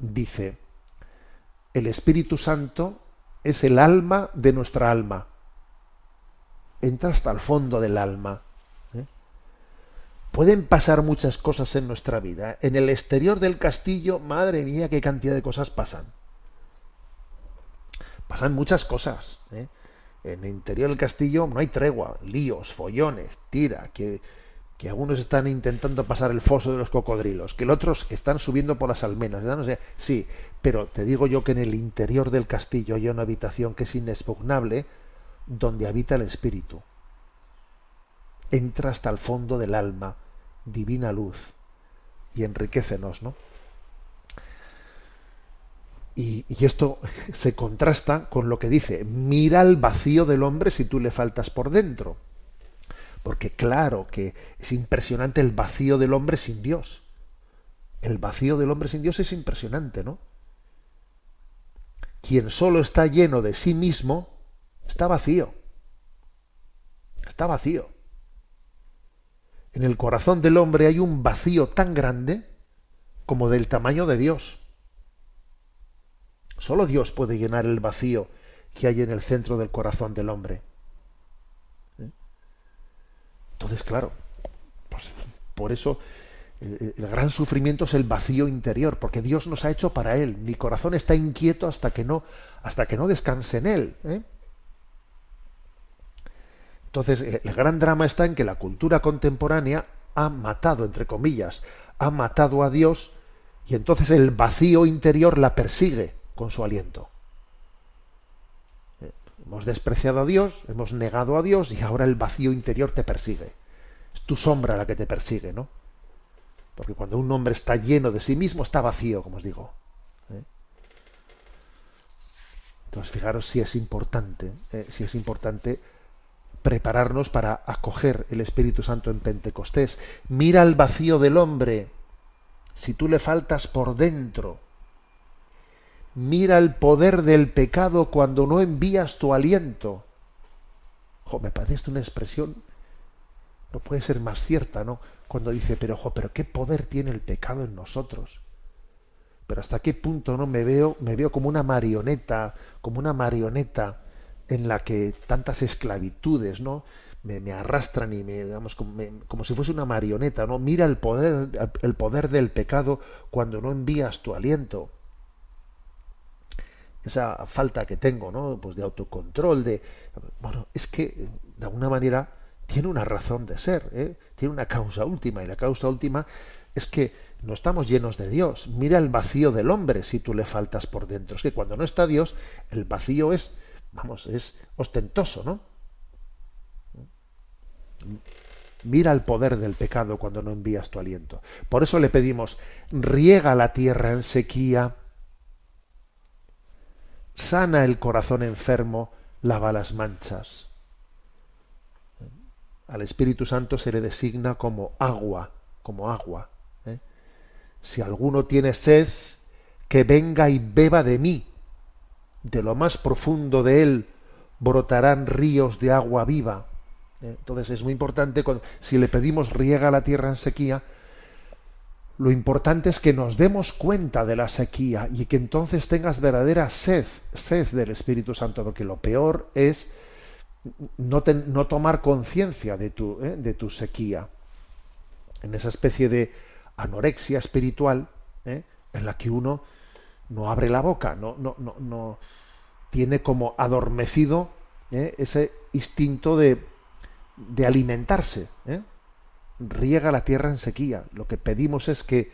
dice, el Espíritu Santo es el alma de nuestra alma. Entra hasta el fondo del alma. Pueden pasar muchas cosas en nuestra vida. En el exterior del castillo, madre mía, qué cantidad de cosas pasan. Pasan muchas cosas. ¿eh? En el interior del castillo no hay tregua, líos, follones, tira, que, que algunos están intentando pasar el foso de los cocodrilos, que los otros están subiendo por las almenas, sí, pero te digo yo que en el interior del castillo hay una habitación que es inexpugnable, donde habita el espíritu. Entra hasta el fondo del alma, divina luz, y enriquecenos, ¿no? Y, y, esto se contrasta con lo que dice, mira el vacío del hombre si tú le faltas por dentro. Porque claro que es impresionante el vacío del hombre sin Dios. El vacío del hombre sin Dios es impresionante, ¿no? Quien solo está lleno de sí mismo, está vacío. Está vacío. En el corazón del hombre hay un vacío tan grande como del tamaño de Dios. Solo Dios puede llenar el vacío que hay en el centro del corazón del hombre. Entonces, claro, pues por eso el, el gran sufrimiento es el vacío interior, porque Dios nos ha hecho para Él. Mi corazón está inquieto hasta que no, hasta que no descanse en Él. ¿eh? Entonces, el gran drama está en que la cultura contemporánea ha matado, entre comillas, ha matado a Dios y entonces el vacío interior la persigue con su aliento. Hemos despreciado a Dios, hemos negado a Dios y ahora el vacío interior te persigue. Es tu sombra la que te persigue, ¿no? Porque cuando un hombre está lleno de sí mismo, está vacío, como os digo. ¿eh? Entonces, fijaros si es importante, eh, si es importante prepararnos para acoger el Espíritu Santo en Pentecostés. Mira el vacío del hombre, si tú le faltas por dentro. Mira el poder del pecado cuando no envías tu aliento. Jo, me parece una expresión, no puede ser más cierta, ¿no? Cuando dice, pero ojo, pero qué poder tiene el pecado en nosotros. Pero hasta qué punto no me veo, me veo como una marioneta, como una marioneta en la que tantas esclavitudes, ¿no? Me, arrastran y me, digamos, como, como, si fuese una marioneta, ¿no? Mira el poder, el poder del pecado cuando no envías tu aliento esa falta que tengo, ¿no? Pues de autocontrol, de bueno, es que de alguna manera tiene una razón de ser, ¿eh? tiene una causa última y la causa última es que no estamos llenos de Dios. Mira el vacío del hombre si tú le faltas por dentro. Es que cuando no está Dios, el vacío es, vamos, es ostentoso, ¿no? Mira el poder del pecado cuando no envías tu aliento. Por eso le pedimos, riega la tierra en sequía, sana el corazón enfermo, lava las manchas. Al Espíritu Santo se le designa como agua, como agua. ¿eh? Si alguno tiene sed, que venga y beba de mí. De lo más profundo de él brotarán ríos de agua viva. ¿eh? Entonces es muy importante, si le pedimos riega la tierra en sequía, lo importante es que nos demos cuenta de la sequía y que entonces tengas verdadera sed, sed del Espíritu Santo, porque lo peor es no, no tomar conciencia de, tu, ¿eh? de tu sequía, en esa especie de anorexia espiritual ¿eh? en la que uno no abre la boca, no, no, no, no tiene como adormecido ¿eh? ese instinto de, de alimentarse. ¿eh? Riega la tierra en sequía. Lo que pedimos es que,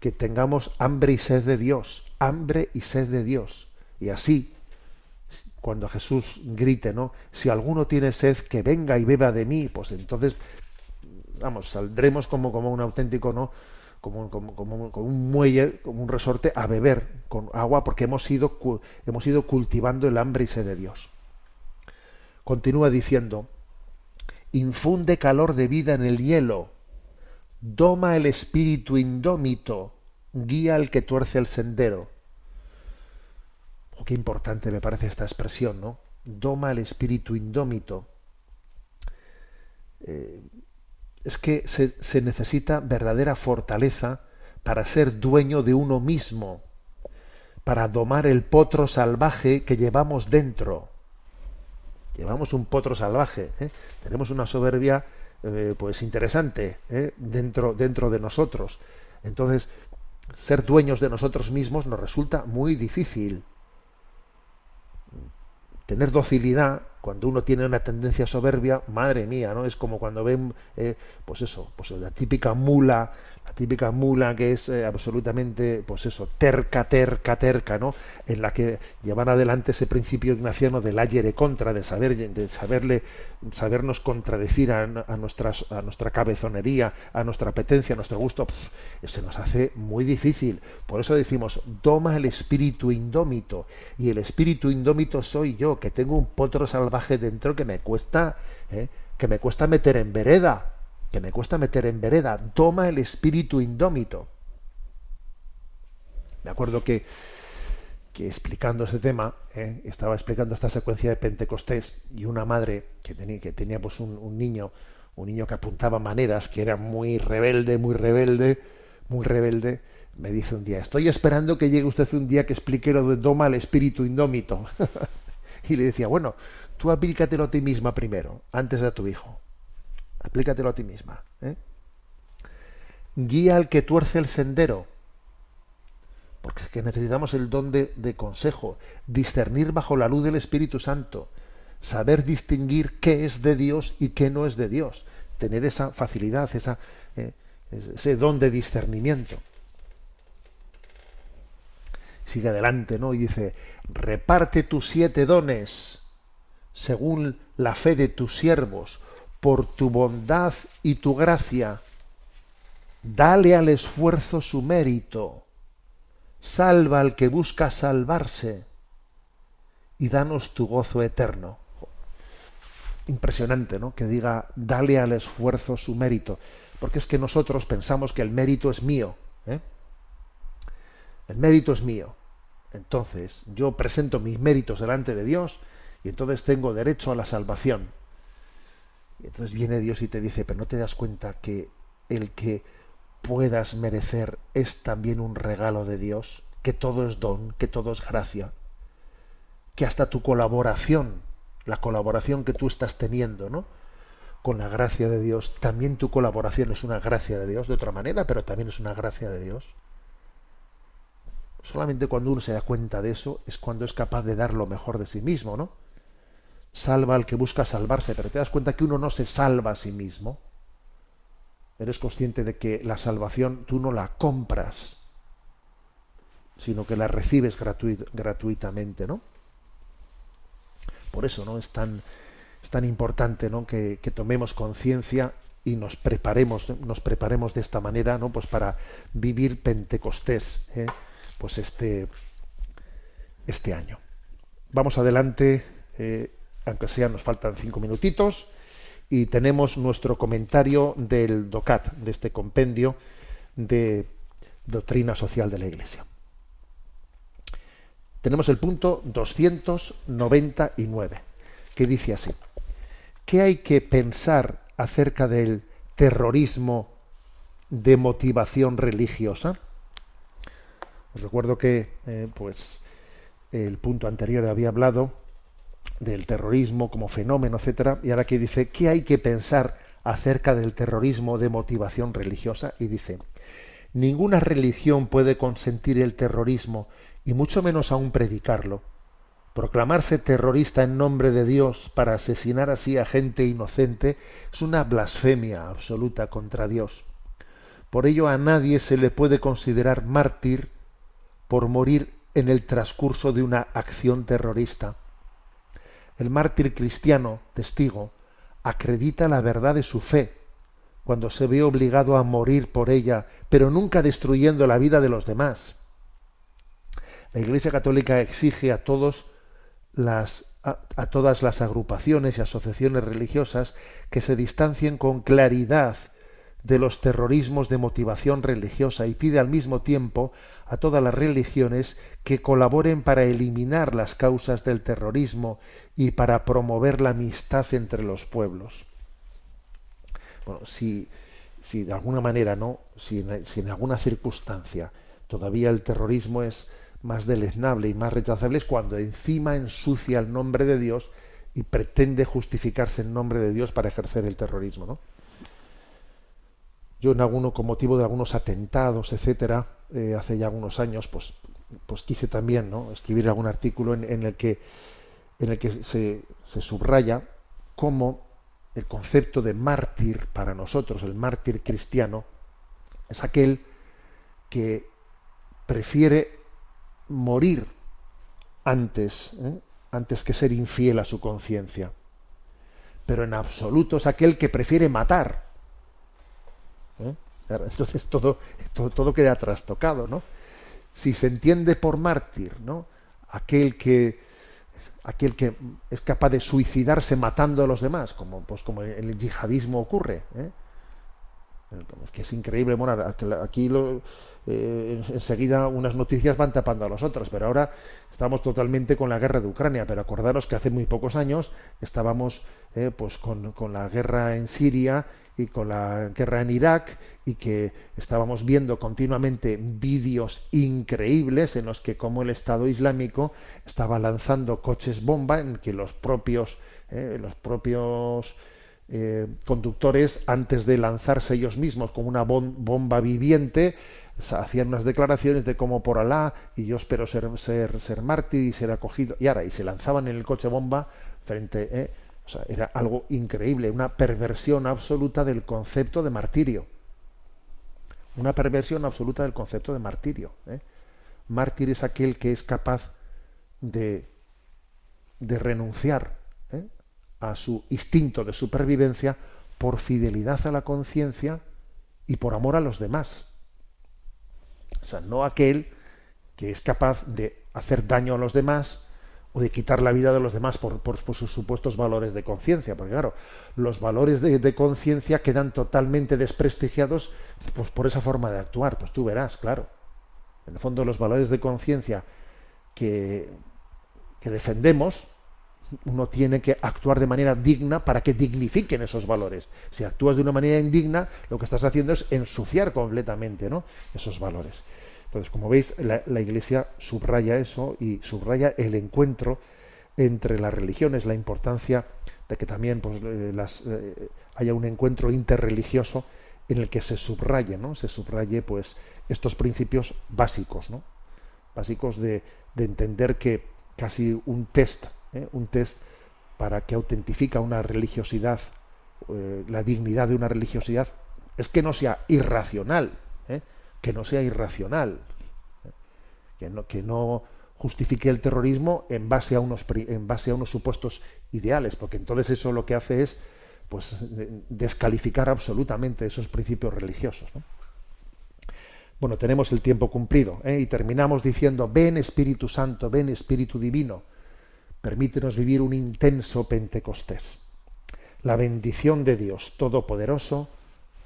que tengamos hambre y sed de Dios, hambre y sed de Dios. Y así, cuando Jesús grite, ¿no? Si alguno tiene sed, que venga y beba de mí, pues entonces, vamos, saldremos como, como un auténtico, ¿no? Como, un muelle, como un resorte a beber con agua, porque hemos ido, hemos cultivando el hambre y sed de Dios. Continúa diciendo, infunde calor de vida en el hielo, doma el espíritu indómito, guía al que tuerce el sendero. Oh, qué importante me parece esta expresión, ¿no? Doma el espíritu indómito. Eh, es que se, necesita verdadera fortaleza para ser dueño de uno mismo, para domar el potro salvaje que llevamos dentro. Llevamos un potro salvaje, ¿eh? tenemos una soberbia eh, pues interesante ¿eh? dentro, dentro de nosotros. Entonces, ser dueños de nosotros mismos nos resulta muy difícil. Tener docilidad, cuando uno tiene una tendencia soberbia, madre mía, ¿no? Es como cuando ven, eh, pues eso, pues la típica mula, la típica mula que es eh, absolutamente, pues eso, terca, terca, terca, ¿no? En la que llevan adelante ese principio ignaciano del ayer contra, de saber, de saberle, sabernos contradecir a, nuestras, a nuestra cabezonería, a nuestra apetencia, a nuestro gusto, pf, se nos hace muy difícil. Por eso decimos, doma el espíritu indómito, y el espíritu indómito soy yo, que tengo un potro salvaje dentro que me cuesta, ¿eh? que me cuesta meter en vereda que me cuesta meter en vereda, toma el espíritu indómito. Me acuerdo que, que explicando ese tema, ¿eh? estaba explicando esta secuencia de Pentecostés y una madre que tenía, que tenía pues un, niño, un niño que apuntaba maneras, que era muy rebelde, muy rebelde, muy rebelde, me dice un día, estoy esperando que llegue usted un día que explique lo de toma el espíritu indómito. y le decía, bueno, tú aplícatelo a ti misma primero, antes de a tu hijo aplícatelo a ti misma. ¿eh? Guía al que tuerce el sendero, porque es que necesitamos el don de, consejo, discernir bajo la luz del Espíritu Santo, saber distinguir qué es de Dios y qué no es de Dios, tener esa facilidad, esa, eh, ese don de discernimiento. Sigue adelante, ¿no? Y dice, reparte tus siete dones según la fe de tus siervos, por tu bondad y tu gracia. Dale al esfuerzo su mérito. Salva al que busca salvarse. Y danos tu gozo eterno. Impresionante, ¿no? Que diga, dale al esfuerzo su mérito. Porque es que nosotros pensamos que el mérito es mío. ¿eh? El mérito es mío. Entonces, yo presento mis méritos delante de Dios y entonces tengo derecho a la salvación. Entonces viene Dios y te dice, pero no te das cuenta que el que puedas merecer es también un regalo de Dios, que todo es don, que todo es gracia, que hasta tu colaboración, la colaboración que tú estás teniendo, ¿no? Con la gracia de Dios, también tu colaboración es una gracia de Dios, de otra manera, pero también es una gracia de Dios. Solamente cuando uno se da cuenta de eso es cuando es capaz de dar lo mejor de sí mismo, ¿no? Salva al que busca salvarse, pero te das cuenta que uno no se salva a sí mismo. Eres consciente de que la salvación tú no la compras, sino que la recibes gratuit gratuitamente, ¿no? Por eso, ¿no? Es tan, tan importante, ¿no? Que, que tomemos conciencia y nos preparemos, nos preparemos de esta manera, ¿no? Pues para vivir Pentecostés, ¿eh? pues este, este año. Vamos adelante. Eh, aunque sea nos faltan cinco minutitos, y tenemos nuestro comentario del DOCAT, de este compendio de doctrina social de la Iglesia. Tenemos el punto 299, que dice así, ¿qué hay que pensar acerca del terrorismo de motivación religiosa? Os recuerdo que eh, pues el punto anterior había hablado del terrorismo como fenómeno, etcétera, y ahora que dice qué hay que pensar acerca del terrorismo de motivación religiosa y dice ninguna religión puede consentir el terrorismo y mucho menos aún predicarlo, Proclamarse terrorista en nombre de Dios para asesinar así a gente inocente es una blasfemia absoluta contra Dios. Por ello a nadie se le puede considerar mártir por morir en el transcurso de una acción terrorista. El mártir cristiano, testigo, acredita la verdad de su fe cuando se ve obligado a morir por ella, pero nunca destruyendo la vida de los demás. La Iglesia Católica exige a todos las a, todas las agrupaciones y asociaciones religiosas que se distancien con claridad de los terrorismos de motivación religiosa y pide al mismo tiempo a todas las religiones que colaboren para eliminar las causas del terrorismo y para promover la amistad entre los pueblos. Bueno, si, si de alguna manera, ¿no? Si en, alguna circunstancia todavía el terrorismo es más deleznable y más rechazable es cuando encima ensucia el nombre de Dios y pretende justificarse en nombre de Dios para ejercer el terrorismo, ¿no? Yo en alguno, con motivo de algunos atentados, etcétera, eh, hace ya algunos años, pues, pues quise también, ¿no? escribir algún artículo en, en el que en el que se, se subraya cómo el concepto de mártir para nosotros, el mártir cristiano, es aquel que prefiere morir antes, ¿eh? antes que ser infiel a su conciencia. Pero en absoluto es aquel que prefiere matar. ¿eh? Entonces todo, todo, todo, queda trastocado, ¿no? Si se entiende por mártir, ¿no? Aquel que aquel que es capaz de suicidarse matando a los demás, como pues como en el yihadismo ocurre, ¿eh? Es que es increíble, bueno, aquí lo, eh, enseguida unas noticias van tapando a las otras, pero ahora estamos totalmente con la guerra de Ucrania, pero acordaros que hace muy pocos años estábamos eh, pues con, con, la guerra en Siria y con la guerra en Irak y que estábamos viendo continuamente vídeos increíbles en los que como el Estado Islámico estaba lanzando coches bomba en que los propios eh, los propios eh, conductores, antes de lanzarse ellos mismos con una bom bomba viviente, hacían unas declaraciones de cómo por Alá y yo espero ser, ser, ser mártir y ser acogido. Y ahora, y se lanzaban en el coche bomba frente. Eh, o sea, era algo increíble, una perversión absoluta del concepto de martirio. Una perversión absoluta del concepto de martirio. ¿eh? Mártir es aquel que es capaz de, de renunciar ¿eh? a su instinto de supervivencia por fidelidad a la conciencia y por amor a los demás. O sea, no aquel que es capaz de hacer daño a los demás o de quitar la vida de los demás por, por, sus supuestos valores de conciencia. Porque claro, los valores de, de conciencia quedan totalmente desprestigiados pues, por esa forma de actuar. Pues tú verás, claro. En el fondo los valores de conciencia que, que defendemos, uno tiene que actuar de manera digna para que dignifiquen esos valores. Si actúas de una manera indigna, lo que estás haciendo es ensuciar completamente ¿no? esos valores. Entonces, como veis, la, Iglesia subraya eso y subraya el encuentro entre las religiones, la importancia de que también pues, las, eh, haya un encuentro interreligioso en el que se subraye, ¿no? Se subraye pues estos principios básicos, ¿no? Básicos de, de entender que casi un test, ¿eh? un test para que autentifica una religiosidad, eh, la dignidad de una religiosidad, es que no sea irracional, ¿eh? Que no sea irracional, que no, que no justifique el terrorismo en base a unos en base a unos supuestos ideales, porque entonces eso lo que hace es pues descalificar absolutamente esos principios religiosos. ¿no? Bueno, tenemos el tiempo cumplido ¿eh? y terminamos diciendo, ven Espíritu Santo, ven Espíritu Divino, permítenos vivir un intenso Pentecostés. La bendición de Dios Todopoderoso,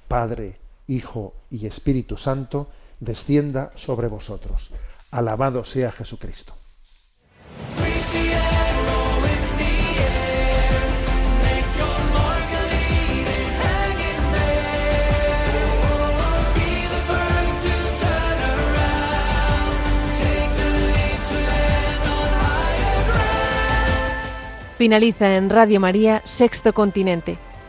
Padre, Hijo y Espíritu Santo, descienda sobre vosotros. Alabado sea Jesucristo. Finaliza en Radio María Sexto Continente,